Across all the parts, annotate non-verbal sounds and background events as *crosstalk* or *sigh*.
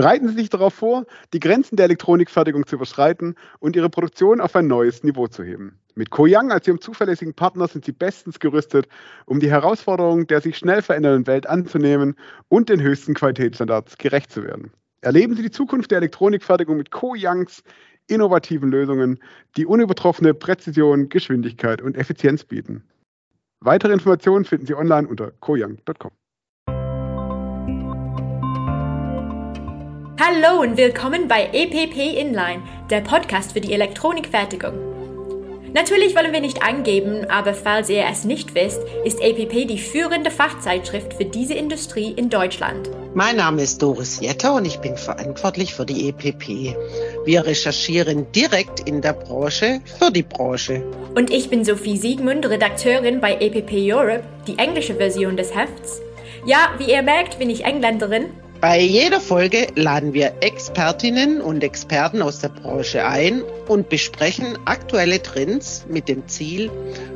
Bereiten Sie sich darauf vor, die Grenzen der Elektronikfertigung zu überschreiten und Ihre Produktion auf ein neues Niveau zu heben. Mit Koyang als Ihrem zuverlässigen Partner sind Sie bestens gerüstet, um die Herausforderungen der sich schnell verändernden Welt anzunehmen und den höchsten Qualitätsstandards gerecht zu werden. Erleben Sie die Zukunft der Elektronikfertigung mit Koyangs innovativen Lösungen, die unübertroffene Präzision, Geschwindigkeit und Effizienz bieten. Weitere Informationen finden Sie online unter koyang.com. Hallo und willkommen bei EPP Inline, der Podcast für die Elektronikfertigung. Natürlich wollen wir nicht angeben, aber falls ihr es nicht wisst, ist EPP die führende Fachzeitschrift für diese Industrie in Deutschland. Mein Name ist Doris Jetter und ich bin verantwortlich für die EPP. Wir recherchieren direkt in der Branche für die Branche. Und ich bin Sophie Siegmund, Redakteurin bei EPP Europe, die englische Version des Hefts. Ja, wie ihr merkt, bin ich Engländerin bei jeder Folge laden wir Expertinnen und Experten aus der Branche ein und besprechen aktuelle Trends mit dem Ziel,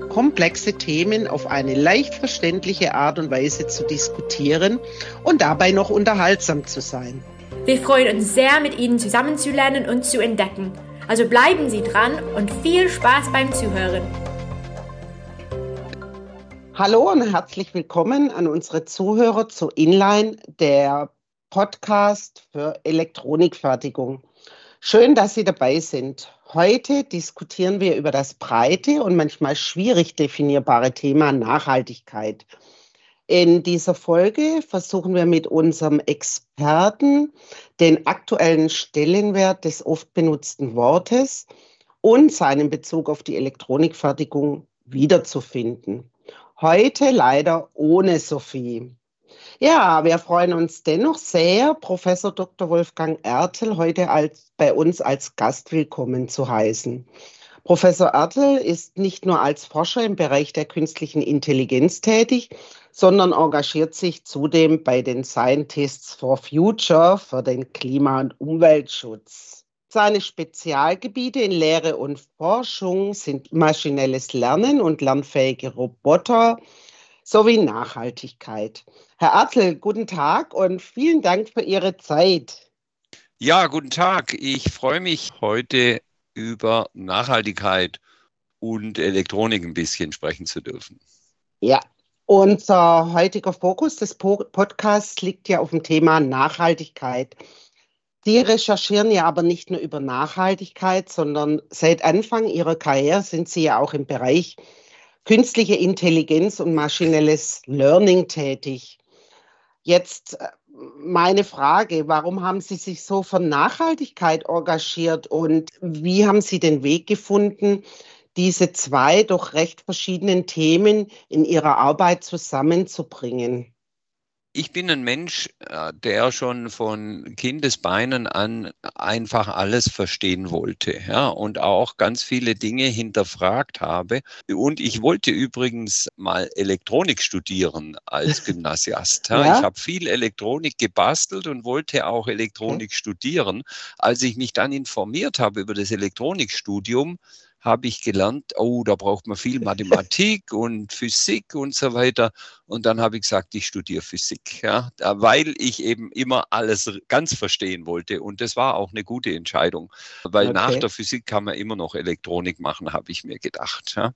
komplexe Themen auf eine leicht verständliche Art und Weise zu diskutieren und dabei noch unterhaltsam zu sein. Wir freuen uns sehr, mit Ihnen zusammenzulernen und zu entdecken. Also bleiben Sie dran und viel Spaß beim Zuhören. Hallo und herzlich willkommen an unsere Zuhörer zu Inline, der Podcast für Elektronikfertigung. Schön, dass Sie dabei sind. Heute diskutieren wir über das breite und manchmal schwierig definierbare Thema Nachhaltigkeit. In dieser Folge versuchen wir mit unserem Experten den aktuellen Stellenwert des oft benutzten Wortes und seinen Bezug auf die Elektronikfertigung wiederzufinden. Heute leider ohne Sophie. Ja, wir freuen uns dennoch sehr, Professor Dr. Wolfgang Ertel heute als, bei uns als Gast willkommen zu heißen. Professor Ertel ist nicht nur als Forscher im Bereich der künstlichen Intelligenz tätig, sondern engagiert sich zudem bei den Scientists for Future für den Klima- und Umweltschutz. Seine Spezialgebiete in Lehre und Forschung sind maschinelles Lernen und lernfähige Roboter, sowie Nachhaltigkeit. Herr Arzel, guten Tag und vielen Dank für Ihre Zeit. Ja, guten Tag. Ich freue mich heute über Nachhaltigkeit und Elektronik ein bisschen sprechen zu dürfen. Ja, unser heutiger Fokus des Podcasts liegt ja auf dem Thema Nachhaltigkeit. Sie recherchieren ja aber nicht nur über Nachhaltigkeit, sondern seit Anfang Ihrer Karriere sind Sie ja auch im Bereich künstliche Intelligenz und maschinelles Learning tätig. Jetzt äh, meine Frage, warum haben Sie sich so für Nachhaltigkeit engagiert und wie haben Sie den Weg gefunden, diese zwei doch recht verschiedenen Themen in Ihrer Arbeit zusammenzubringen? Ich bin ein Mensch, äh, der schon von Kindesbeinen an einfach alles verstehen wollte, ja, und auch ganz viele Dinge hinterfragt habe. Und ich wollte übrigens mal Elektronik studieren als *laughs* Gymnasiast. Ja. Ja. Ich habe viel Elektronik gebastelt und wollte auch Elektronik okay. studieren. Als ich mich dann informiert habe über das Elektronikstudium, habe ich gelernt, oh, da braucht man viel Mathematik *laughs* und Physik und so weiter. Und dann habe ich gesagt, ich studiere Physik, ja, weil ich eben immer alles ganz verstehen wollte. Und das war auch eine gute Entscheidung, weil okay. nach der Physik kann man immer noch Elektronik machen, habe ich mir gedacht. Ja.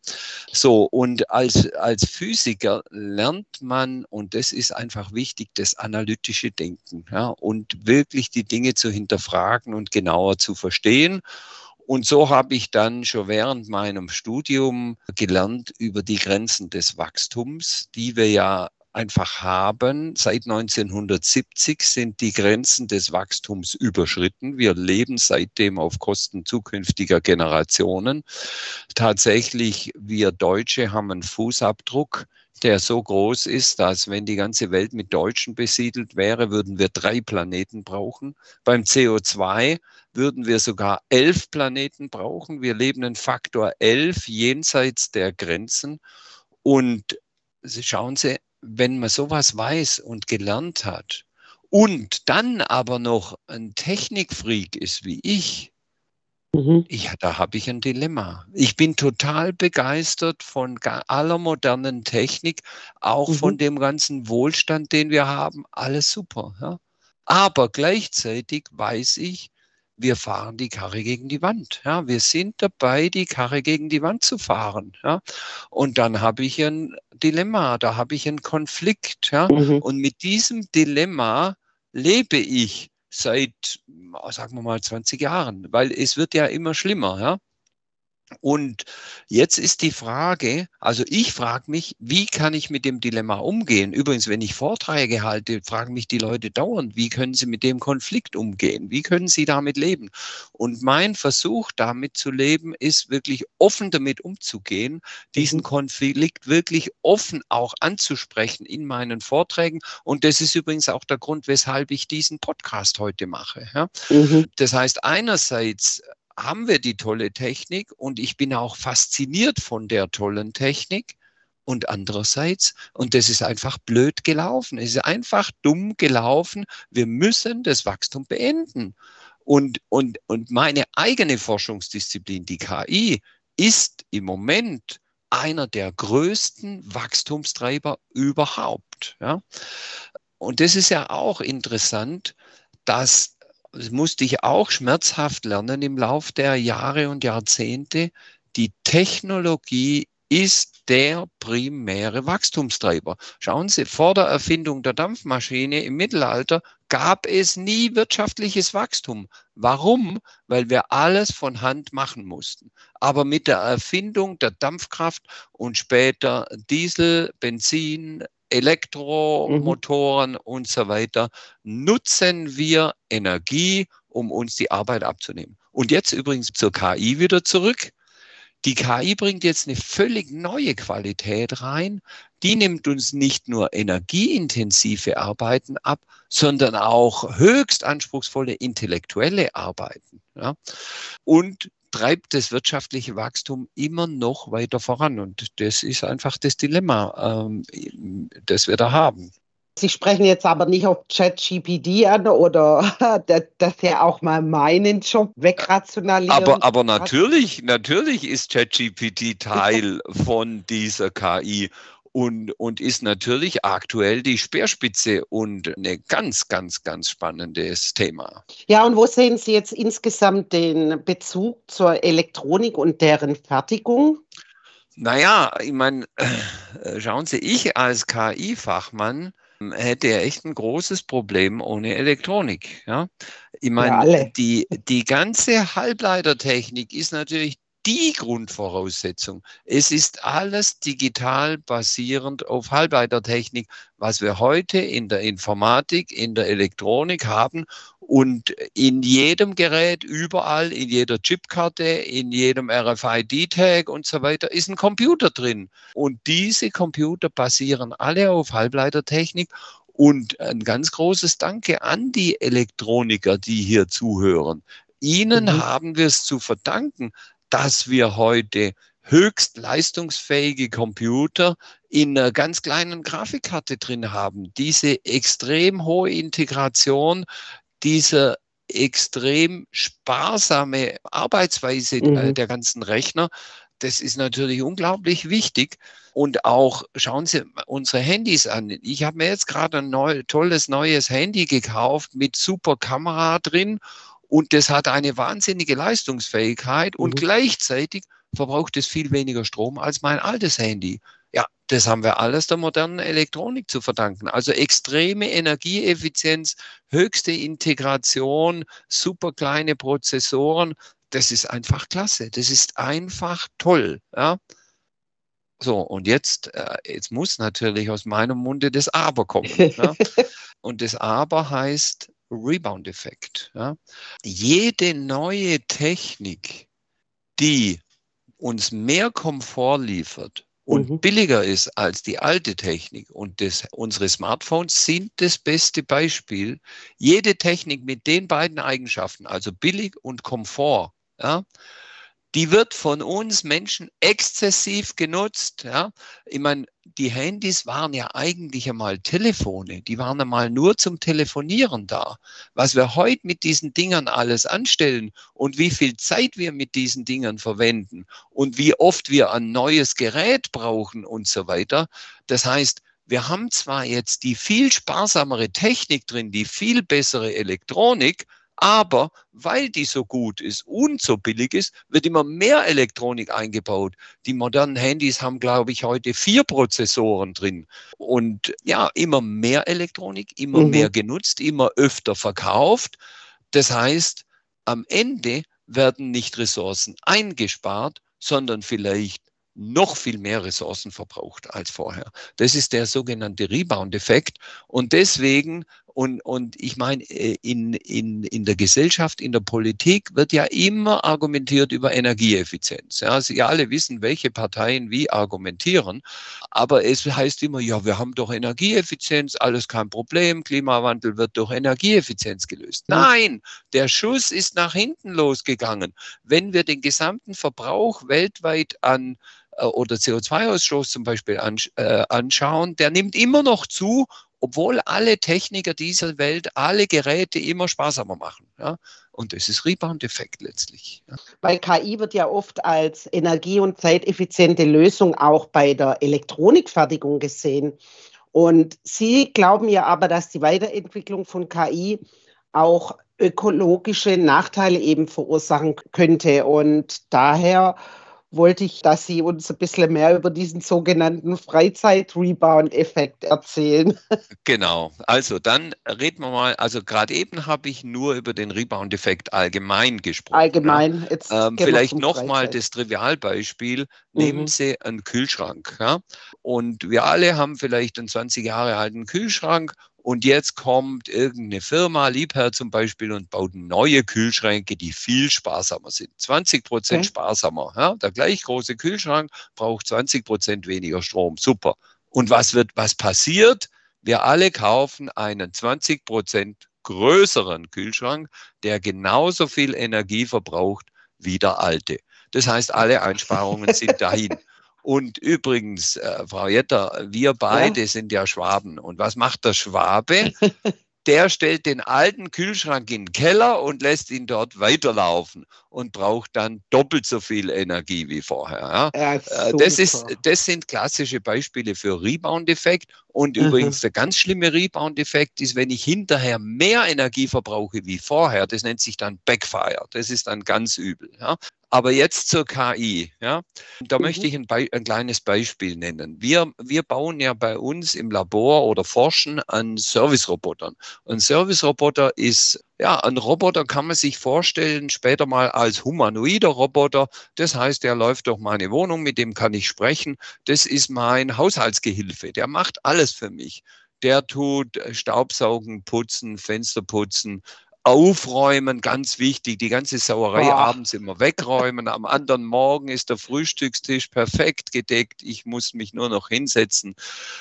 So, und als, als Physiker lernt man, und das ist einfach wichtig, das analytische Denken ja, und wirklich die Dinge zu hinterfragen und genauer zu verstehen. Und so habe ich dann schon während meinem Studium gelernt über die Grenzen des Wachstums, die wir ja einfach haben. Seit 1970 sind die Grenzen des Wachstums überschritten. Wir leben seitdem auf Kosten zukünftiger Generationen. Tatsächlich, wir Deutsche haben einen Fußabdruck, der so groß ist, dass wenn die ganze Welt mit Deutschen besiedelt wäre, würden wir drei Planeten brauchen. Beim CO2 würden wir sogar elf Planeten brauchen. Wir leben einen Faktor elf jenseits der Grenzen. Und schauen Sie, wenn man sowas weiß und gelernt hat und dann aber noch ein Technikfreak ist wie ich, Mhm. Ja, da habe ich ein Dilemma. Ich bin total begeistert von aller modernen Technik, auch mhm. von dem ganzen Wohlstand, den wir haben. Alles super. Ja? Aber gleichzeitig weiß ich, wir fahren die Karre gegen die Wand. Ja, wir sind dabei, die Karre gegen die Wand zu fahren. Ja, und dann habe ich ein Dilemma, da habe ich einen Konflikt. Ja, mhm. und mit diesem Dilemma lebe ich seit, sagen wir mal, 20 Jahren, weil es wird ja immer schlimmer. Ja, und jetzt ist die Frage, also ich frage mich, wie kann ich mit dem Dilemma umgehen? Übrigens, wenn ich Vorträge halte, fragen mich die Leute dauernd, wie können sie mit dem Konflikt umgehen? Wie können sie damit leben? Und mein Versuch, damit zu leben, ist wirklich offen damit umzugehen, diesen mhm. Konflikt wirklich offen auch anzusprechen in meinen Vorträgen. Und das ist übrigens auch der Grund, weshalb ich diesen Podcast heute mache. Ja? Mhm. Das heißt, einerseits haben wir die tolle Technik und ich bin auch fasziniert von der tollen Technik. Und andererseits, und das ist einfach blöd gelaufen, es ist einfach dumm gelaufen, wir müssen das Wachstum beenden. Und, und, und meine eigene Forschungsdisziplin, die KI, ist im Moment einer der größten Wachstumstreiber überhaupt. Ja? Und das ist ja auch interessant, dass das musste ich auch schmerzhaft lernen im Lauf der Jahre und Jahrzehnte, die Technologie ist der primäre Wachstumstreiber. Schauen Sie, vor der Erfindung der Dampfmaschine im Mittelalter gab es nie wirtschaftliches Wachstum. Warum? Weil wir alles von Hand machen mussten. Aber mit der Erfindung der Dampfkraft und später Diesel, Benzin, Elektromotoren mhm. und so weiter, nutzen wir Energie, um uns die Arbeit abzunehmen. Und jetzt übrigens zur KI wieder zurück. Die KI bringt jetzt eine völlig neue Qualität rein. Die nimmt uns nicht nur energieintensive Arbeiten ab, sondern auch höchst anspruchsvolle intellektuelle Arbeiten. Ja. Und treibt das wirtschaftliche Wachstum immer noch weiter voran. Und das ist einfach das Dilemma, ähm, das wir da haben. Sie sprechen jetzt aber nicht auf ChatGPT an oder *laughs* dass er auch mal meinen Job wegrationalisiert. Aber, aber natürlich, natürlich ist ChatGPT Teil von dieser KI und, und ist natürlich aktuell die Speerspitze und ein ganz, ganz, ganz spannendes Thema. Ja, und wo sehen Sie jetzt insgesamt den Bezug zur Elektronik und deren Fertigung? Naja, ich meine, äh, schauen Sie, ich als KI-Fachmann hätte echt ein großes Problem ohne Elektronik. Ja? Ich meine, ja, die, die ganze Halbleitertechnik ist natürlich die Grundvoraussetzung. Es ist alles digital basierend auf Halbleitertechnik, was wir heute in der Informatik, in der Elektronik haben und in jedem Gerät, überall, in jeder Chipkarte, in jedem RFID-Tag und so weiter ist ein Computer drin. Und diese Computer basieren alle auf Halbleitertechnik und ein ganz großes Danke an die Elektroniker, die hier zuhören. Ihnen mhm. haben wir es zu verdanken, dass wir heute höchst leistungsfähige Computer in einer ganz kleinen Grafikkarte drin haben. Diese extrem hohe Integration, dieser extrem sparsame Arbeitsweise äh, mhm. der ganzen Rechner, das ist natürlich unglaublich wichtig. Und auch schauen Sie unsere Handys an. Ich habe mir jetzt gerade ein neu, tolles neues Handy gekauft mit super Kamera drin und das hat eine wahnsinnige Leistungsfähigkeit und mhm. gleichzeitig verbraucht es viel weniger Strom als mein altes Handy. Ja, das haben wir alles der modernen Elektronik zu verdanken. Also extreme Energieeffizienz, höchste Integration, super kleine Prozessoren. Das ist einfach klasse. Das ist einfach toll. Ja. So, und jetzt, äh, jetzt muss natürlich aus meinem Munde das Aber kommen. ja. *laughs* Und das Aber heißt, Rebound-Effekt. Ja. Jede neue Technik, die uns mehr Komfort liefert und mhm. billiger ist als die alte Technik und das, unsere Smartphones sind das beste Beispiel. Jede Technik mit den beiden Eigenschaften, also billig und Komfort, ja, die wird von uns Menschen exzessiv genutzt. Ja? Ich meine, die Handys waren ja eigentlich einmal Telefone, die waren einmal nur zum Telefonieren da. Was wir heute mit diesen Dingern alles anstellen und wie viel Zeit wir mit diesen Dingern verwenden und wie oft wir ein neues Gerät brauchen und so weiter. Das heißt, wir haben zwar jetzt die viel sparsamere Technik drin, die viel bessere Elektronik, aber weil die so gut ist und so billig ist, wird immer mehr Elektronik eingebaut. Die modernen Handys haben, glaube ich, heute vier Prozessoren drin. Und ja, immer mehr Elektronik, immer mhm. mehr genutzt, immer öfter verkauft. Das heißt, am Ende werden nicht Ressourcen eingespart, sondern vielleicht noch viel mehr Ressourcen verbraucht als vorher. Das ist der sogenannte Rebound-Effekt. Und deswegen und, und ich meine, äh, in, in, in der Gesellschaft, in der Politik wird ja immer argumentiert über Energieeffizienz. Ja, Sie alle wissen, welche Parteien wie argumentieren. Aber es heißt immer, ja, wir haben doch Energieeffizienz, alles kein Problem, Klimawandel wird durch Energieeffizienz gelöst. Nein, der Schuss ist nach hinten losgegangen. Wenn wir den gesamten Verbrauch weltweit an äh, oder CO2-Ausstoß zum Beispiel äh, anschauen, der nimmt immer noch zu obwohl alle Techniker dieser Welt alle Geräte immer sparsamer machen. Ja? Und das ist Rebound-Effekt letztlich. Ja? Weil KI wird ja oft als energie- und zeiteffiziente Lösung auch bei der Elektronikfertigung gesehen. Und Sie glauben ja aber, dass die Weiterentwicklung von KI auch ökologische Nachteile eben verursachen könnte. Und daher wollte ich, dass Sie uns ein bisschen mehr über diesen sogenannten Freizeit-Rebound-Effekt erzählen. *laughs* Genau. Also dann reden wir mal, also gerade eben habe ich nur über den Rebound-Effekt allgemein gesprochen. Allgemein. Jetzt ähm, vielleicht nochmal das Trivialbeispiel. Mhm. Nehmen Sie einen Kühlschrank. Ja? Und wir alle haben vielleicht einen 20 Jahre alten Kühlschrank und jetzt kommt irgendeine Firma, Liebherr zum Beispiel, und baut neue Kühlschränke, die viel sparsamer sind. 20 Prozent okay. sparsamer. Ja? Der gleich große Kühlschrank braucht 20 Prozent weniger Strom. Super. Und was wird, was passiert? Wir alle kaufen einen 20 Prozent größeren Kühlschrank, der genauso viel Energie verbraucht wie der alte. Das heißt, alle Einsparungen sind *laughs* dahin. Und übrigens, äh, Frau Jetter, wir beide ja. sind ja Schwaben. Und was macht der Schwabe? *laughs* der stellt den alten Kühlschrank in den Keller und lässt ihn dort weiterlaufen und braucht dann doppelt so viel Energie wie vorher. Ja? Ja, das, ist, das sind klassische Beispiele für Rebound-Effekt. Und mhm. übrigens, der ganz schlimme Rebound-Effekt ist, wenn ich hinterher mehr Energie verbrauche wie vorher, das nennt sich dann Backfire. Das ist dann ganz übel. Ja? Aber jetzt zur KI. Ja? Da mhm. möchte ich ein, ein, kleines Beispiel nennen. Wir, wir bauen ja bei uns im Labor oder forschen an Service-Robotern. Ein Service-Roboter ist, ja, ein Roboter kann man sich vorstellen, später mal als humanoider Roboter. Das heißt, der läuft durch meine Wohnung, mit dem kann ich sprechen. Das ist mein Haushaltsgehilfe. Der macht alles für mich. Der tut Staubsaugen, putzen, Fenster putzen, Aufräumen, ganz wichtig, die ganze Sauerei Boah. abends immer wegräumen. Am anderen Morgen ist der Frühstückstisch perfekt gedeckt. Ich muss mich nur noch hinsetzen,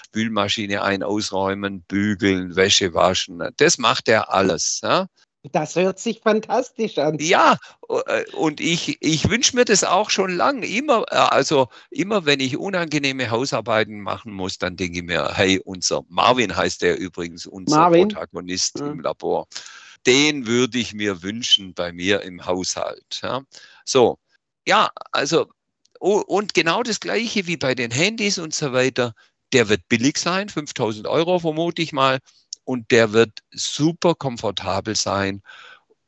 Spülmaschine ein, ausräumen, bügeln, Wäsche waschen. Das macht er alles. Ja? Das hört sich fantastisch an. Ja, äh, und ich, ich wünsche mir das auch schon lang. Immer, äh, also immer wenn ich unangenehme Hausarbeiten machen muss, dann denke ich mir, hey, unser Marvin heißt der übrigens, unser Marvin? Protagonist ja. im Labor den würde ich mir wünschen bei mir im Haushalt. Ja. So, ja, also, oh, und genau das Gleiche wie bei den Handys und so weiter. Der wird billig sein, 5000 Euro vermute ich mal, und der wird super komfortabel sein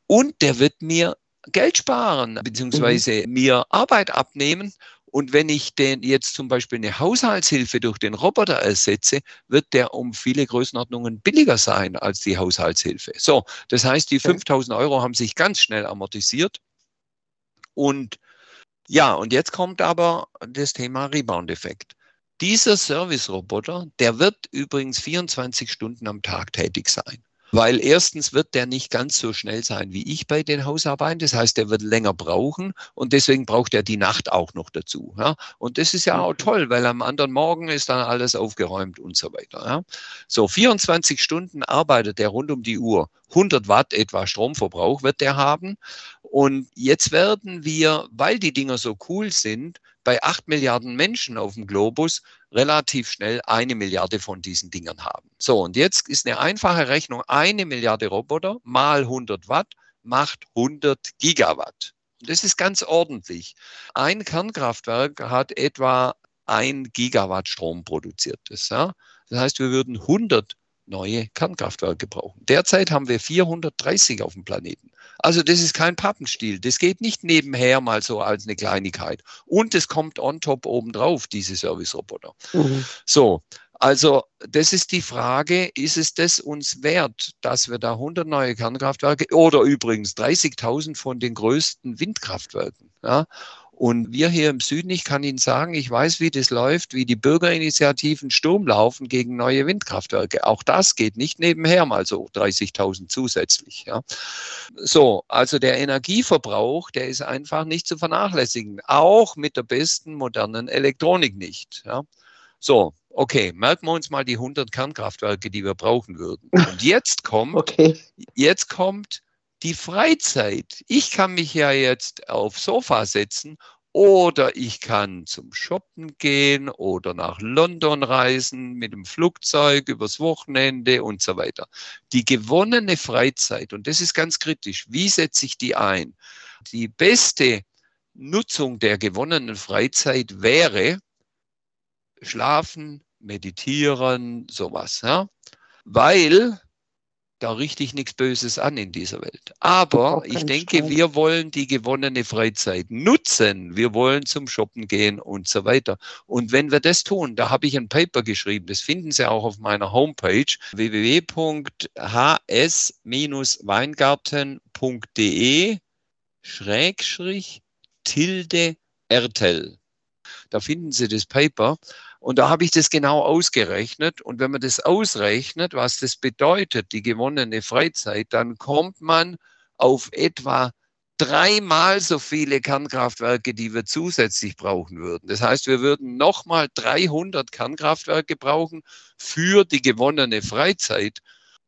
und der wird mir Geld sparen, beziehungsweise mhm. mir Arbeit abnehmen und wenn ich den jetzt zum Beispiel eine Haushaltshilfe durch den Roboter ersetze, wird der um viele Größenordnungen billiger sein als die Haushaltshilfe. So, das heißt, die 5000 Euro haben sich ganz schnell amortisiert. Und ja, und jetzt kommt aber das Thema Rebound-Effekt. Dieser Service-Roboter, der wird übrigens 24 Stunden am Tag tätig sein. Weil erstens wird der nicht ganz so schnell sein wie ich bei den Hausarbeiten. Das heißt, der wird länger brauchen und deswegen braucht er die Nacht auch noch dazu. Ja? Und das ist ja auch toll, weil am anderen Morgen ist dann alles aufgeräumt und so weiter. Ja? So 24 Stunden arbeitet er rund um die Uhr. 100 Watt etwa Stromverbrauch wird der haben. Und jetzt werden wir, weil die Dinger so cool sind, bei acht Milliarden Menschen auf dem Globus relativ schnell eine Milliarde von diesen Dingern haben. So, und jetzt ist eine einfache Rechnung, eine Milliarde Roboter mal 100 Watt macht 100 Gigawatt. Das ist ganz ordentlich. Ein Kernkraftwerk hat etwa ein Gigawatt Strom produziert. Das, ja. Das heißt, wir würden 100 neue Kernkraftwerke brauchen. Derzeit haben wir 430 auf dem Planeten. Also das ist kein Pappenstiel. Das geht nicht nebenher mal so als eine Kleinigkeit. Und es kommt on top obendrauf, diese Service-Roboter. Mhm. So, also das ist die Frage, ist es das uns wert, dass wir da 100 neue Kernkraftwerke oder übrigens 30.000 von den größten Windkraftwerken, ja, und wir hier im Süden, ich kann Ihnen sagen, ich weiß, wie das läuft, wie die Bürgerinitiativen Sturm laufen gegen neue Windkraftwerke. Auch das geht nicht nebenher mal so 30.000 zusätzlich. Ja. So, also der Energieverbrauch, der ist einfach nicht zu vernachlässigen. Auch mit der besten modernen Elektronik nicht. Ja. So, okay, merken wir uns mal die 100 Kernkraftwerke, die wir brauchen würden. Und jetzt kommt, okay. jetzt kommt die Freizeit. Ich kann mich ja jetzt aufs Sofa setzen oder ich kann zum Shoppen gehen oder nach London reisen mit dem Flugzeug übers Wochenende und so weiter. Die gewonnene Freizeit, und das ist ganz kritisch, wie setze ich die ein? Die beste Nutzung der gewonnenen Freizeit wäre schlafen, meditieren, sowas. Ja? Weil da richte ich nichts Böses an in dieser Welt. Aber ich denke, Streit. wir wollen die gewonnene Freizeit nutzen. Wir wollen zum Shoppen gehen und so weiter. Und wenn wir das tun, da habe ich ein Paper geschrieben, das finden Sie auch auf meiner Homepage www.hs-weingarten.de Schrägstrich Tilde Ertel. Da finden Sie das Paper. Und da habe ich das genau ausgerechnet. Und wenn man das ausrechnet, was das bedeutet, die gewonnene Freizeit, dann kommt man auf etwa dreimal so viele Kernkraftwerke, die wir zusätzlich brauchen würden. Das heißt, wir würden nochmal 300 Kernkraftwerke brauchen für die gewonnene Freizeit.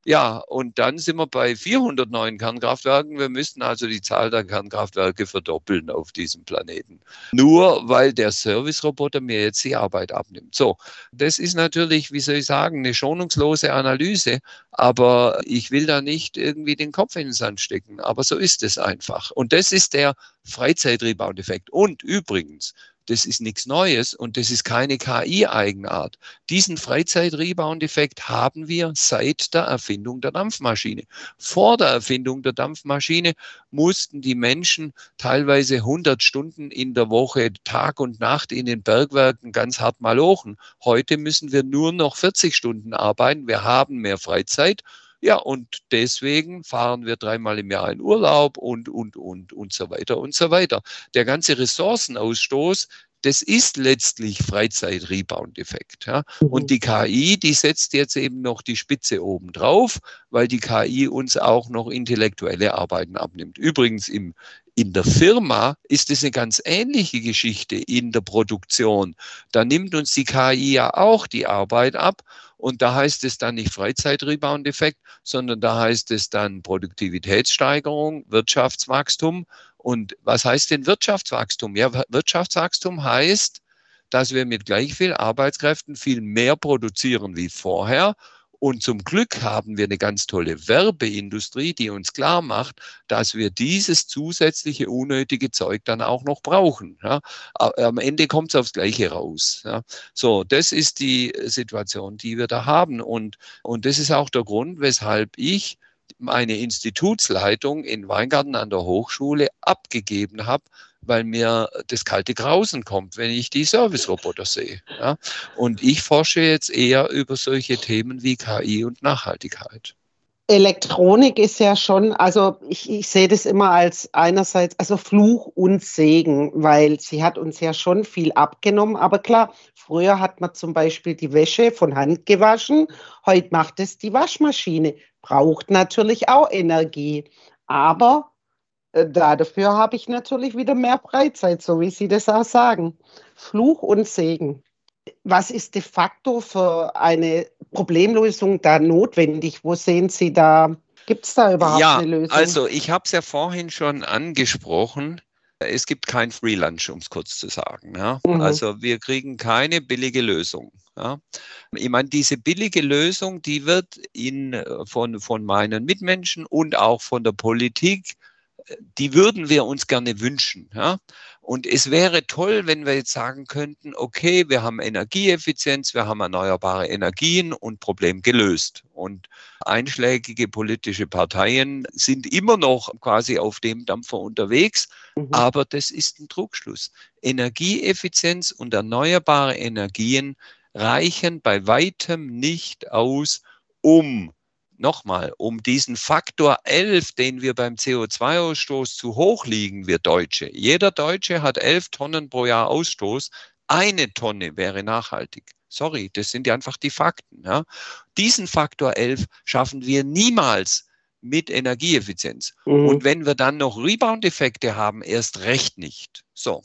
Ja, und dann sind wir bei 400 neuen Kernkraftwerken. Wir müssten also die Zahl der Kernkraftwerke verdoppeln auf diesem Planeten. Nur weil der Service-Roboter mir jetzt die Arbeit abnimmt. So, das ist natürlich, wie soll ich sagen, eine schonungslose Analyse, aber ich will da nicht irgendwie den Kopf in den Sand stecken. Aber so ist es einfach. Und das ist der Freizeitrebound-Effekt. Und übrigens, das ist nichts Neues und das ist keine KI-Eigenart. Diesen Freizeit-Rebound-Effekt haben wir seit der Erfindung der Dampfmaschine. Vor der Erfindung der Dampfmaschine mussten die Menschen teilweise 100 Stunden in der Woche, Tag und Nacht in den Bergwerken ganz hart malochen. Heute müssen wir nur noch 40 Stunden arbeiten. Wir haben mehr Freizeit ja, und deswegen fahren wir dreimal im Jahr in Urlaub und, und, und, und so weiter und so weiter. Der ganze Ressourcenausstoß, das ist letztlich Freizeit-Rebound-Effekt. Ja. Mhm. Und die KI, die setzt jetzt eben noch die Spitze oben drauf, weil die KI uns auch noch intellektuelle Arbeiten abnimmt. Übrigens im, in der Firma ist es eine ganz ähnliche Geschichte in der Produktion. Da nimmt uns die KI ja auch die Arbeit ab und da heißt es dann nicht Freizeit-Rebound-Effekt, sondern da heißt es dann Produktivitätssteigerung, Wirtschaftswachstum. Und was heißt denn Wirtschaftswachstum? Ja, Wirtschaftswachstum heißt, dass wir mit gleich viel Arbeitskräften viel mehr produzieren wie vorher und zum Glück haben wir eine ganz tolle Werbeindustrie, die uns klar macht, dass wir dieses zusätzliche unnötige Zeug dann auch noch brauchen. Ja. Am Ende kommt es aufs Gleiche raus. Ja. So, das ist die Situation, die wir da haben. Und, und das ist auch der Grund, weshalb ich meine Institutsleitung in Weingarten an der Hochschule abgegeben habe, weil mir das kalte Grausen kommt, wenn ich die Service-Roboter sehe. Ja? Und ich forsche jetzt eher über solche Themen wie KI und Nachhaltigkeit. Elektronik ist ja schon, also ich, ich sehe das immer als einerseits, also Fluch und Segen, weil sie hat uns ja schon viel abgenommen. Aber klar, früher hat man zum Beispiel die Wäsche von Hand gewaschen, heute macht es die Waschmaschine, braucht natürlich auch Energie. Aber äh, dafür habe ich natürlich wieder mehr Freizeit, so wie Sie das auch sagen. Fluch und Segen. Was ist de facto für eine Problemlösung da notwendig? Wo sehen Sie da, gibt es da überhaupt ja, eine Lösung? Also ich habe es ja vorhin schon angesprochen. Es gibt kein Free Lunch, um es kurz zu sagen. Ja? Mhm. Also wir kriegen keine billige Lösung. Ja? Ich meine, diese billige Lösung, die wird in, von, von meinen Mitmenschen und auch von der Politik die würden wir uns gerne wünschen. Ja? Und es wäre toll, wenn wir jetzt sagen könnten, okay, wir haben Energieeffizienz, wir haben erneuerbare Energien und Problem gelöst. Und einschlägige politische Parteien sind immer noch quasi auf dem Dampfer unterwegs, mhm. aber das ist ein Trugschluss. Energieeffizienz und erneuerbare Energien reichen bei weitem nicht aus, um nochmal, um diesen Faktor 11, den wir beim CO2-Ausstoß zu hoch liegen, wir Deutsche. Jeder Deutsche hat 11 Tonnen pro Jahr Ausstoß. Eine Tonne wäre nachhaltig. Sorry, das sind ja einfach die Fakten. Ja. Diesen Faktor 11 schaffen wir niemals mit Energieeffizienz. Mhm. Und wenn wir dann noch Rebound-Effekte haben, erst recht nicht. So,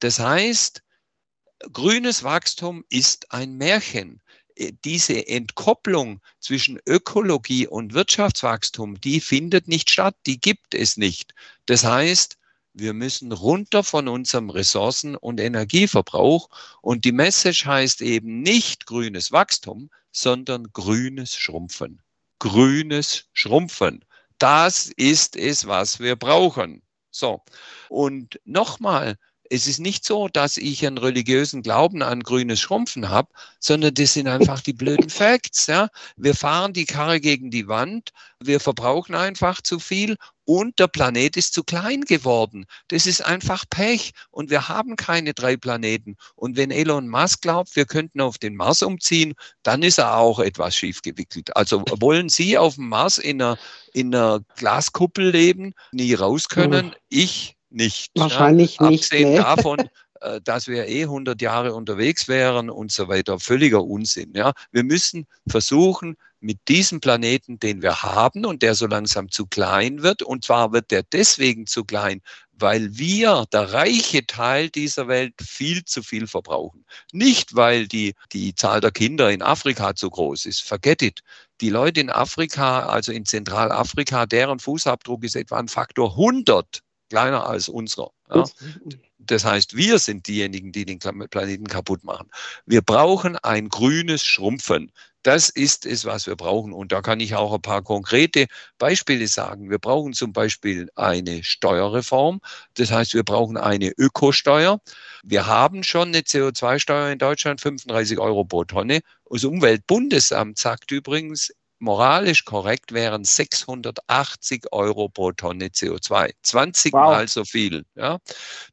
das heißt, grünes Wachstum ist ein Märchen. Äh, diese Entkopplung zwischen Ökologie und Wirtschaftswachstum, die findet nicht statt, die gibt es nicht. Das heißt, wir müssen runter von unserem Ressourcen- und Energieverbrauch. Und die Message heißt eben nicht grünes Wachstum, sondern grünes Schrumpfen. Grünes Schrumpfen. Das ist es, was wir brauchen. So. Und nochmal, es ist nicht so, dass ich einen religiösen Glauben an grünes Schrumpfen habe, sondern das sind einfach die blöden *laughs* Facts. Ja? Wir fahren die Karre gegen die Wand, wir verbrauchen einfach zu viel und der Planet ist zu klein geworden. Das ist einfach Pech und wir haben keine drei Planeten. Und wenn Elon Musk glaubt, wir könnten auf den Mars umziehen, dann ist er auch etwas schief gewickelt. Also *laughs* wollen Sie auf dem Mars in einer, in einer Glaskuppel leben, nie raus können? Ich nicht. Wahrscheinlich ja. nicht. Abgesehen nee. davon, äh, dass wir eh 100 Jahre unterwegs wären und so weiter. Völliger Unsinn. Ja. Wir müssen versuchen, mit diesem Planeten, den wir haben und der so langsam zu klein wird, und zwar wird der deswegen zu klein, weil wir, der reiche Teil dieser Welt, viel zu viel verbrauchen. Nicht, weil die, die Zahl der Kinder in Afrika zu groß ist. Forget it. Die Leute in Afrika, also in Zentralafrika, deren Fußabdruck ist etwa ein Faktor 100 kleiner als unserer. Ja. Das heißt, wir sind diejenigen, die den Planeten kaputt machen. Wir brauchen ein grünes Schrumpfen. Das ist es, was wir brauchen. Und da kann ich auch ein paar konkrete Beispiele sagen. Wir brauchen zum Beispiel eine Steuerreform. Das heißt, wir brauchen eine Ökosteuer. Wir haben schon eine CO2-Steuer in Deutschland, 35 Euro pro Tonne. Das Umweltbundesamt sagt übrigens, moralisch korrekt wären 680 Euro pro Tonne CO2. 20 wow. mal so viel. Ja.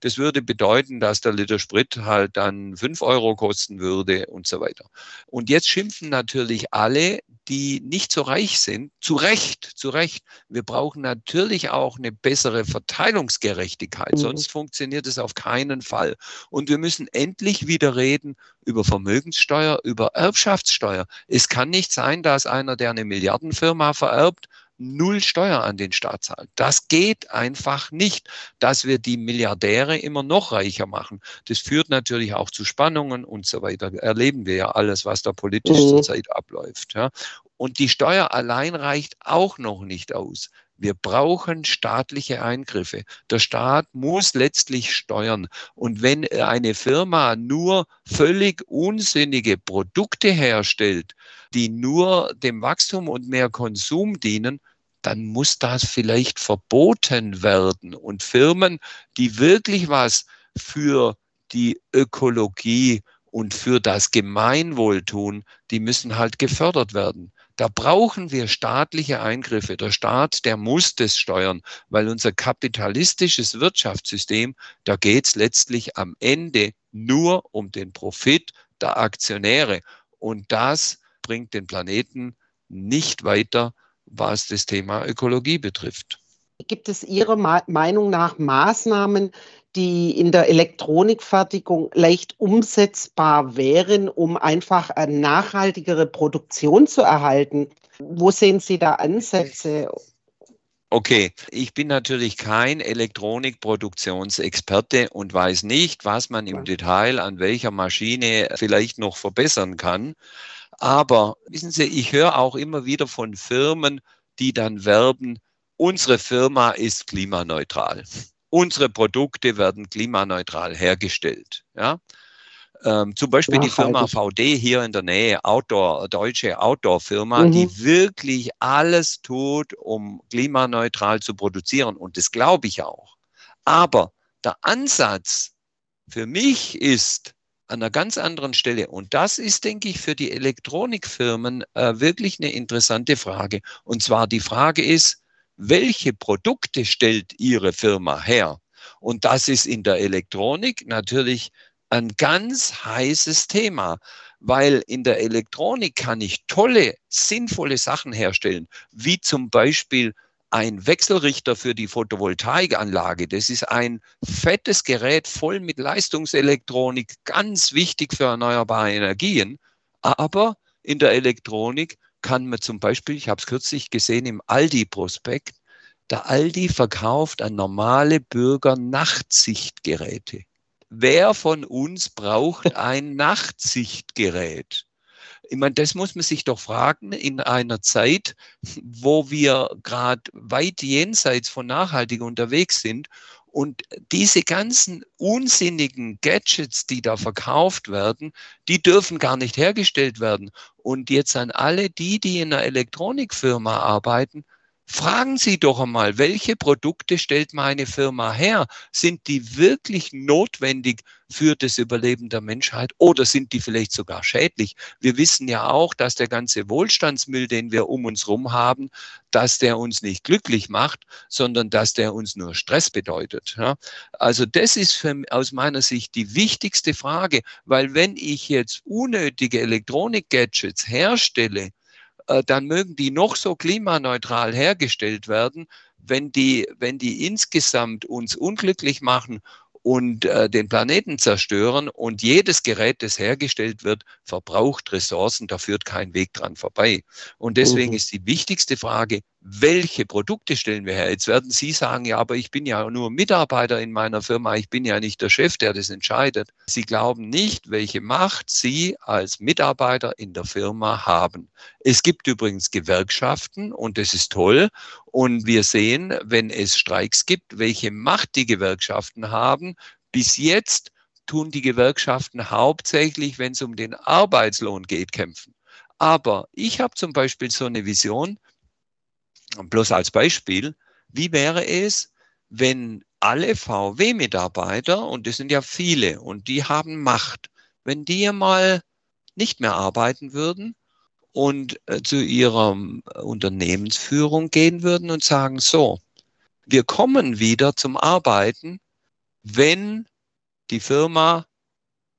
Das würde bedeuten, dass der Liter Sprit halt dann 5 Euro kosten würde und so weiter. Und jetzt schimpfen natürlich alle, die nicht so reich sind, zu Recht, zu Recht. Wir brauchen natürlich auch eine bessere Verteilungsgerechtigkeit, mhm. sonst funktioniert es auf keinen Fall. Und wir müssen endlich wieder reden über Vermögenssteuer, über Erbschaftssteuer. Es kann nicht sein, dass einer, der eine Milliardenfirma vererbt, null Steuer an den Staat zahlt. Das geht einfach nicht, dass wir die Milliardäre immer noch reicher machen. Das führt natürlich auch zu Spannungen und so weiter. Erleben wir ja alles, was da politisch mhm. zurzeit abläuft. Ja. Und die Steuer allein reicht auch noch nicht aus. Wir brauchen staatliche Eingriffe. Der Staat muss letztlich steuern. Und wenn eine Firma nur völlig unsinnige Produkte herstellt, die nur dem Wachstum und mehr Konsum dienen, dann muss das vielleicht verboten werden. Und Firmen, die wirklich was für die Ökologie und für das Gemeinwohl tun, die müssen halt gefördert werden. Da brauchen wir staatliche Eingriffe. Der Staat, der muss das steuern, weil unser kapitalistisches Wirtschaftssystem, da geht es letztlich am Ende nur um den Profit der Aktionäre. Und das bringt den Planeten nicht weiter, was das Thema Ökologie betrifft. Gibt es Ihrer Meinung nach Maßnahmen, die in der Elektronikfertigung leicht umsetzbar wären, um einfach eine nachhaltigere Produktion zu erhalten. Wo sehen Sie da Ansätze? Okay, ich bin natürlich kein Elektronikproduktionsexperte und weiß nicht, was man im Detail an welcher Maschine vielleicht noch verbessern kann. Aber wissen Sie, ich höre auch immer wieder von Firmen, die dann werben, unsere Firma ist klimaneutral unsere Produkte werden klimaneutral hergestellt. Ja? Ähm, zum Beispiel die Firma VD hier in der Nähe, Outdoor, deutsche Outdoor-Firma, mhm. die wirklich alles tut, um klimaneutral zu produzieren. Und das glaube ich auch. Aber Der Ansatz für mich ist an einer ganz anderen Stelle. Und das ist, denke ich, für die Elektronikfirmen äh, wirklich eine interessante Frage. Und zwar die Frage ist, welche Produkte stellt Ihre Firma her? Und das ist in der Elektronik natürlich ein ganz heißes Thema, weil in der Elektronik kann ich tolle, sinnvolle Sachen herstellen, wie zum Beispiel ein Wechselrichter für die Photovoltaikanlage. Das ist ein fettes Gerät voll mit Leistungselektronik, ganz wichtig für erneuerbare Energien. Aber in der Elektronik kann man zum Beispiel, ich habe es kürzlich gesehen im Aldi-Prospekt, der Aldi verkauft an normale Bürger Nachtsichtgeräte. Wer von uns braucht *laughs* ein Nachtsichtgerät? Ich meine, das muss man sich doch fragen in einer Zeit, wo wir gerade weit jenseits von nachhaltig unterwegs sind und diese ganzen unsinnigen Gadgets, die da verkauft werden, die dürfen gar nicht hergestellt werden. Und jetzt an alle die, die in einer Elektronikfirma arbeiten, Fragen Sie doch einmal, welche Produkte stellt meine Firma her? Sind die wirklich notwendig für das Überleben der Menschheit oder sind die vielleicht sogar schädlich? Wir wissen ja auch, dass der ganze Wohlstandsmüll, den wir um uns herum haben, dass der uns nicht glücklich macht, sondern dass der uns nur Stress bedeutet. Also das ist für, aus meiner Sicht die wichtigste Frage, weil wenn ich jetzt unnötige Elektronik-Gadgets herstelle, dann mögen die noch so klimaneutral hergestellt werden, wenn die, wenn die insgesamt uns unglücklich machen und äh, den Planeten zerstören und jedes Gerät, das hergestellt wird, verbraucht Ressourcen, da führt kein Weg dran vorbei. Und deswegen mhm. ist die wichtigste Frage, welche Produkte stellen wir her? Jetzt werden Sie sagen, ja, aber ich bin ja nur Mitarbeiter in meiner Firma, ich bin ja nicht der Chef, der das entscheidet. Sie glauben nicht, welche Macht Sie als Mitarbeiter in der Firma haben. Es gibt übrigens Gewerkschaften und das ist toll. Und wir sehen, wenn es Streiks gibt, welche Macht die Gewerkschaften haben. Bis jetzt tun die Gewerkschaften hauptsächlich, wenn es um den Arbeitslohn geht, kämpfen. Aber ich habe zum Beispiel so eine Vision, bloß als Beispiel, wie wäre es, wenn alle VW-Mitarbeiter, und das sind ja viele, und die haben Macht, wenn die mal nicht mehr arbeiten würden und äh, zu ihrer Unternehmensführung gehen würden und sagen, so, wir kommen wieder zum Arbeiten, wenn die Firma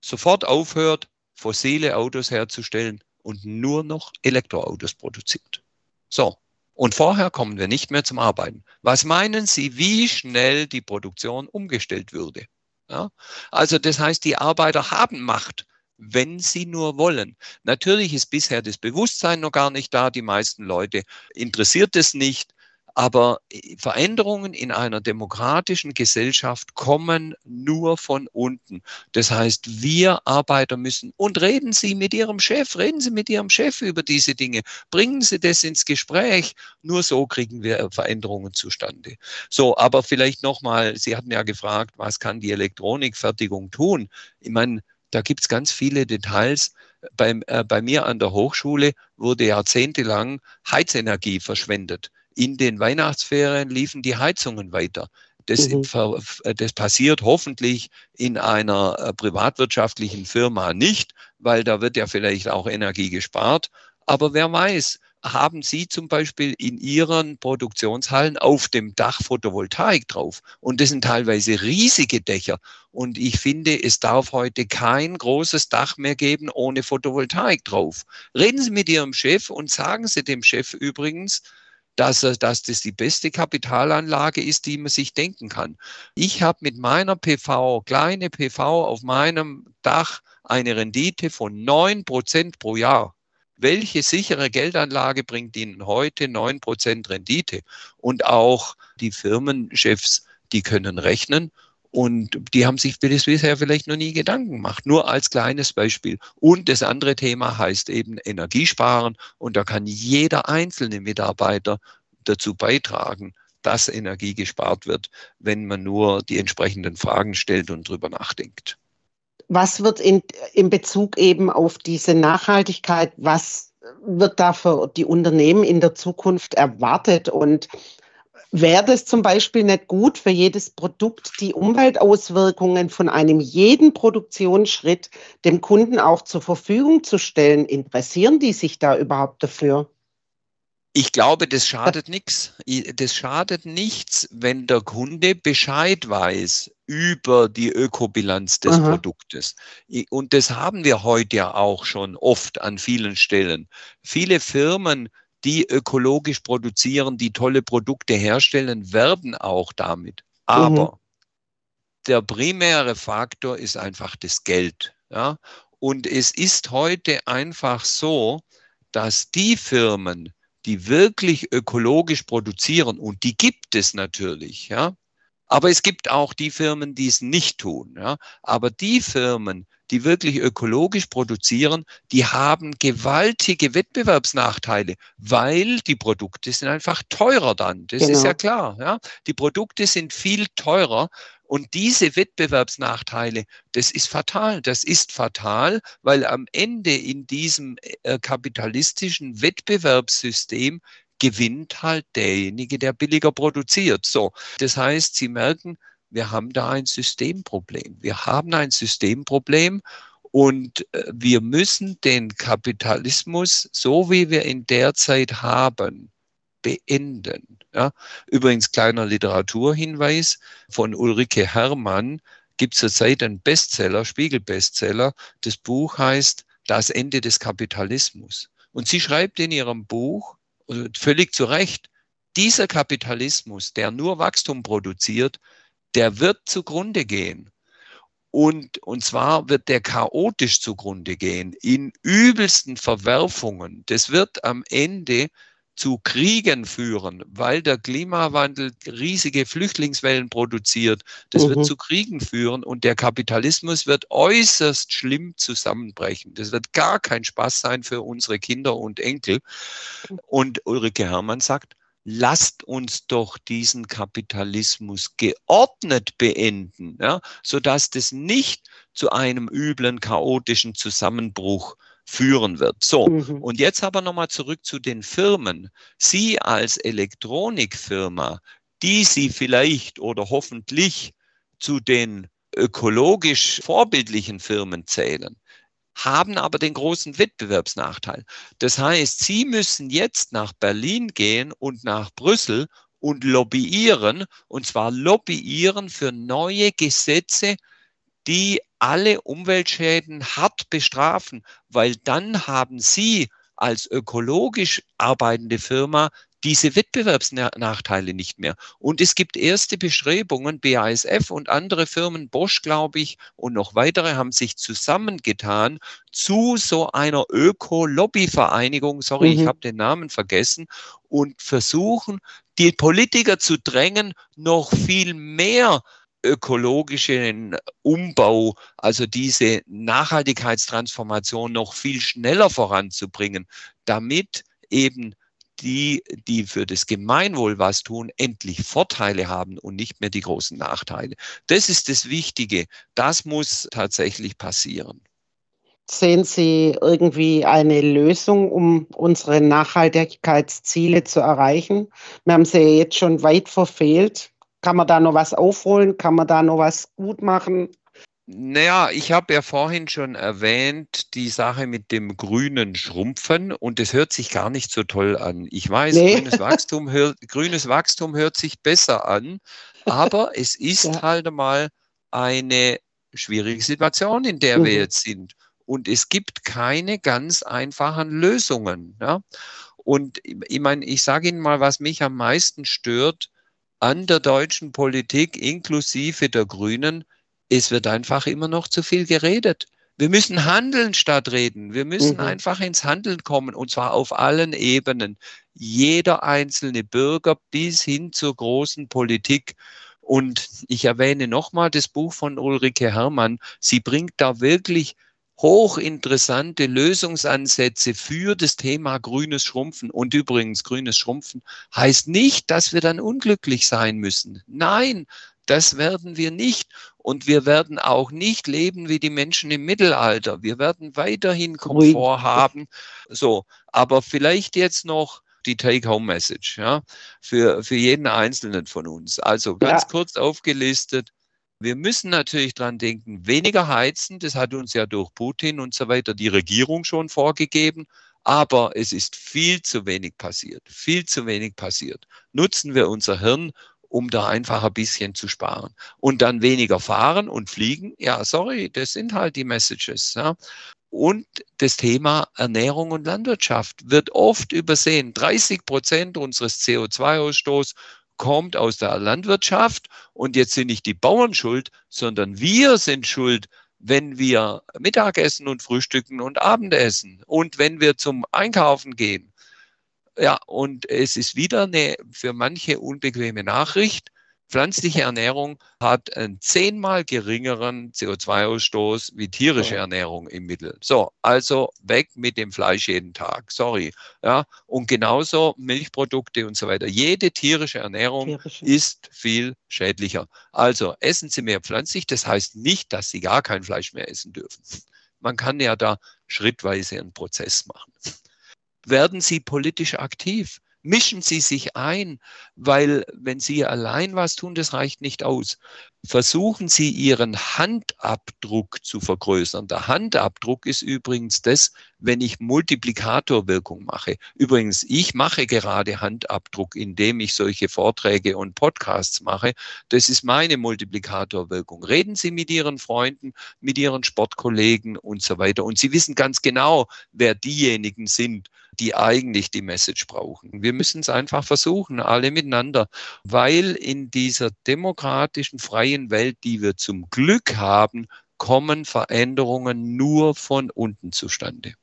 sofort aufhört, fossile Autos herzustellen und nur noch Elektroautos produziert. So, und vorher kommen wir nicht mehr zum Arbeiten. Was meinen Sie, wie schnell die Produktion umgestellt würde? Ja? Also das heißt, die Arbeiter haben Macht, wenn sie nur wollen. Natürlich ist bisher das Bewusstsein noch gar nicht da. Die meisten Leute interessiert es nicht. Aber äh, Veränderungen in einer demokratischen Gesellschaft kommen nur von unten. Das heißt, wir Arbeiter müssen und reden Sie mit Ihrem Chef, reden Sie mit Ihrem Chef über diese Dinge, bringen Sie das ins Gespräch. Nur so kriegen wir Veränderungen zustande. So, aber vielleicht nochmal, Sie hatten ja gefragt, was kann die Elektronikfertigung tun? Ich meine, da gibt es ganz viele Details. Bei, äh, bei mir an der Hochschule wurde jahrzehntelang Heizenergie verschwendet in den Weihnachtsferien liefen die Heizungen weiter. Das, mhm. das, passiert hoffentlich in einer äh, privatwirtschaftlichen Firma nicht, weil da wird ja vielleicht auch Energie gespart. Aber wer weiß, haben Sie zum Beispiel in Ihren Produktionshallen auf dem Dach Photovoltaik drauf. Und das sind teilweise riesige Dächer. Und ich finde, es darf heute kein großes Dach mehr geben ohne Photovoltaik drauf. Reden Sie mit Ihrem Chef und sagen Sie dem Chef übrigens, dass, dass das die beste Kapitalanlage ist, die man sich denken kann. Ich habe mit meiner PV, kleine PV auf meinem Dach eine Rendite von neun Prozent pro Jahr. Welche sichere Geldanlage bringt Ihnen heute neun Prozent Rendite? Und auch die Firmenchefs, die können rechnen und die haben sich das bisher vielleicht noch nie Gedanken gemacht. Nur als kleines Beispiel. Und das andere Thema heißt eben Energiesparen. Und da kann jeder einzelne Mitarbeiter dazu beitragen, dass Energie gespart wird, wenn man nur die entsprechenden Fragen stellt und drüber nachdenkt. Was wird in, in Bezug eben auf diese Nachhaltigkeit, was wird da für die Unternehmen in der Zukunft erwartet und Wäre das zum Beispiel nicht gut für jedes Produkt, die Umweltauswirkungen von einem jeden Produktionsschritt dem Kunden auch zur Verfügung zu stellen? Interessieren die sich da überhaupt dafür? Ich glaube, das schadet nichts. Das schadet nichts, wenn der Kunde Bescheid weiß über die Ökobilanz des Aha. Produktes. Und das haben wir heute ja auch schon oft an vielen Stellen. Viele Firmen, die ökologisch produzieren, die tolle Produkte herstellen, werben auch damit. Aber mhm. der primäre Faktor ist einfach das Geld. Ja? Und es ist heute einfach so, dass die Firmen, die wirklich ökologisch produzieren, und die gibt es natürlich, ja. Aber es gibt auch die Firmen, die es nicht tun, ja. Aber die Firmen, die wirklich ökologisch produzieren, die haben gewaltige Wettbewerbsnachteile, weil die Produkte sind einfach teurer dann. Das genau. ist ja klar. Ja? Die Produkte sind viel teurer und diese Wettbewerbsnachteile, das ist fatal. Das ist fatal, weil am Ende in diesem äh, kapitalistischen Wettbewerbssystem gewinnt halt derjenige, der billiger produziert. So. Das heißt, Sie merken, wir haben da ein Systemproblem. Wir haben ein Systemproblem und äh, wir müssen den Kapitalismus, so wie wir ihn derzeit haben, beenden. Ja? Übrigens kleiner Literaturhinweis von Ulrike Herrmann gibt es zurzeit einen Bestseller, Spiegel-Bestseller. Das Buch heißt Das Ende des Kapitalismus. Und sie schreibt in ihrem Buch, völlig zu Recht, dieser Kapitalismus, der nur Wachstum produziert, der wird zugrunde gehen. Und, und zwar wird der chaotisch zugrunde gehen, in übelsten Verwerfungen. Das wird am Ende zu Kriegen führen, weil der Klimawandel riesige Flüchtlingswellen produziert. Das mhm. wird zu Kriegen führen und der Kapitalismus wird äußerst schlimm zusammenbrechen. Das wird gar kein Spaß sein für unsere Kinder und Enkel. Und Ulrike Herrmann sagt, lasst uns doch diesen Kapitalismus geordnet beenden, ja, sodass das nicht zu einem üblen, chaotischen Zusammenbruch führen wird. So, mhm. und jetzt aber nochmal zurück zu den Firmen. Sie als Elektronikfirma, die Sie vielleicht oder hoffentlich zu den ökologisch vorbildlichen Firmen zählen, haben aber den großen Wettbewerbsnachteil. Das heißt, Sie müssen jetzt nach Berlin gehen und nach Brüssel und lobbyieren, und zwar lobbyieren für neue Gesetze, die alle Umweltschäden hart bestrafen, weil dann haben Sie als ökologisch arbeitende Firma diese Wettbewerbsnachteile nicht mehr. Und es gibt erste Bestrebungen, BASF und andere Firmen, Bosch, glaube ich, und noch weitere haben sich zusammengetan zu so einer Öko-Lobby-Vereinigung, sorry, mhm. ich habe den Namen vergessen, und versuchen, die Politiker zu drängen, noch viel mehr ökologischen Umbau, also diese Nachhaltigkeitstransformation noch viel schneller voranzubringen, damit eben die, die für das Gemeinwohl was tun, endlich Vorteile haben und nicht mehr die großen Nachteile. Das ist das Wichtige. Das muss tatsächlich passieren. Sehen Sie irgendwie eine Lösung, um unsere Nachhaltigkeitsziele zu erreichen? Wir haben sie jetzt schon weit verfehlt. Kann man da noch was aufholen? Kann man da noch was gut machen? Naja, ich habe ja vorhin schon erwähnt, die Sache mit dem grünen Schrumpfen und es hört sich gar nicht so toll an. Ich weiß, nee. grünes, Wachstum hört, grünes Wachstum hört sich besser an, aber *laughs* es ist ja. halt mal eine schwierige Situation, in der mhm. wir jetzt sind. Und es gibt keine ganz einfachen Lösungen. Ja? Und ich meine, ich sage Ihnen mal, was mich am meisten stört an der deutschen Politik, inklusive der Grünen, es wird einfach immer noch zu viel geredet. Wir müssen handeln statt reden. Wir müssen mhm. einfach ins Handeln kommen und zwar auf allen Ebenen. Jeder einzelne Bürger bis hin zur großen Politik. Und ich erwähne nochmal das Buch von Ulrike Herrmann. Sie bringt da wirklich hochinteressante Lösungsansätze für das Thema grünes Schrumpfen. Und übrigens, grünes Schrumpfen heißt nicht, dass wir dann unglücklich sein müssen. Nein, das werden wir nicht. Und wir werden auch nicht leben wie die Menschen im Mittelalter. Wir werden weiterhin Komfort haben. So. Aber vielleicht jetzt noch die Take-Home-Message, ja, für, für jeden Einzelnen von uns. Also ganz ja. kurz aufgelistet. Wir müssen natürlich dran denken, weniger heizen. Das hat uns ja durch Putin und so weiter die Regierung schon vorgegeben. Aber es ist viel zu wenig passiert. Viel zu wenig passiert. Nutzen wir unser Hirn, um da einfach ein bisschen zu sparen. Und dann weniger fahren und fliegen. Ja, sorry, das sind halt die Messages. Ja. Und das Thema Ernährung und Landwirtschaft wird oft übersehen. 30 Prozent unseres CO2-Ausstoßes kommt aus der Landwirtschaft. Und jetzt sind nicht die Bauern schuld, sondern wir sind schuld, wenn wir Mittagessen und Frühstücken und Abendessen und wenn wir zum Einkaufen gehen. Ja, und es ist wieder eine für manche unbequeme Nachricht. Pflanzliche Ernährung hat einen zehnmal geringeren CO2-Ausstoß wie tierische Ernährung im Mittel. So, also weg mit dem Fleisch jeden Tag. Sorry. Ja, und genauso Milchprodukte und so weiter. Jede tierische Ernährung tierische. ist viel schädlicher. Also essen Sie mehr pflanzlich. Das heißt nicht, dass Sie gar kein Fleisch mehr essen dürfen. Man kann ja da schrittweise einen Prozess machen. Werden Sie politisch aktiv? Mischen Sie sich ein, weil wenn Sie allein was tun, das reicht nicht aus. Versuchen Sie Ihren Handabdruck zu vergrößern. Der Handabdruck ist übrigens das, wenn ich Multiplikatorwirkung mache. Übrigens, ich mache gerade Handabdruck, indem ich solche Vorträge und Podcasts mache. Das ist meine Multiplikatorwirkung. Reden Sie mit Ihren Freunden, mit Ihren Sportkollegen und so weiter. Und Sie wissen ganz genau, wer diejenigen sind, die eigentlich die Message brauchen. Wir müssen es einfach versuchen, alle miteinander, weil in dieser demokratischen, freien Welt, die wir zum Glück haben, kommen Veränderungen nur von unten zustande.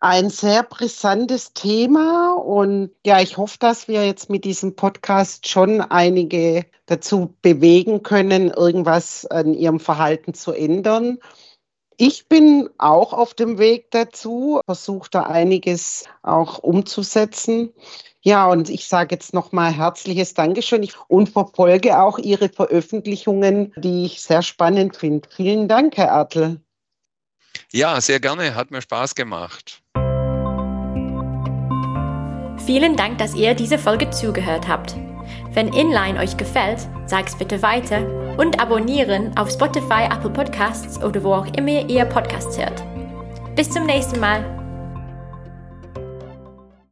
Ein sehr brisantes Thema und ja, ich hoffe, dass wir jetzt mit diesem Podcast schon einige dazu bewegen können, irgendwas an ihrem Verhalten zu ändern. Ich bin auch auf dem Weg dazu, versuche da einiges auch umzusetzen. Ja, und ich sage jetzt nochmal herzliches Dankeschön und verfolge auch Ihre Veröffentlichungen, die ich sehr spannend finde. Vielen Dank, Herr Ertl. Ja, sehr gerne. Hat mir Spaß gemacht. Vielen Dank, dass ihr diese Folge zugehört habt. Wenn Inline euch gefällt, sag's bitte weiter und abonnieren auf Spotify, Apple Podcasts oder wo auch immer ihr Podcasts hört. Bis zum nächsten Mal.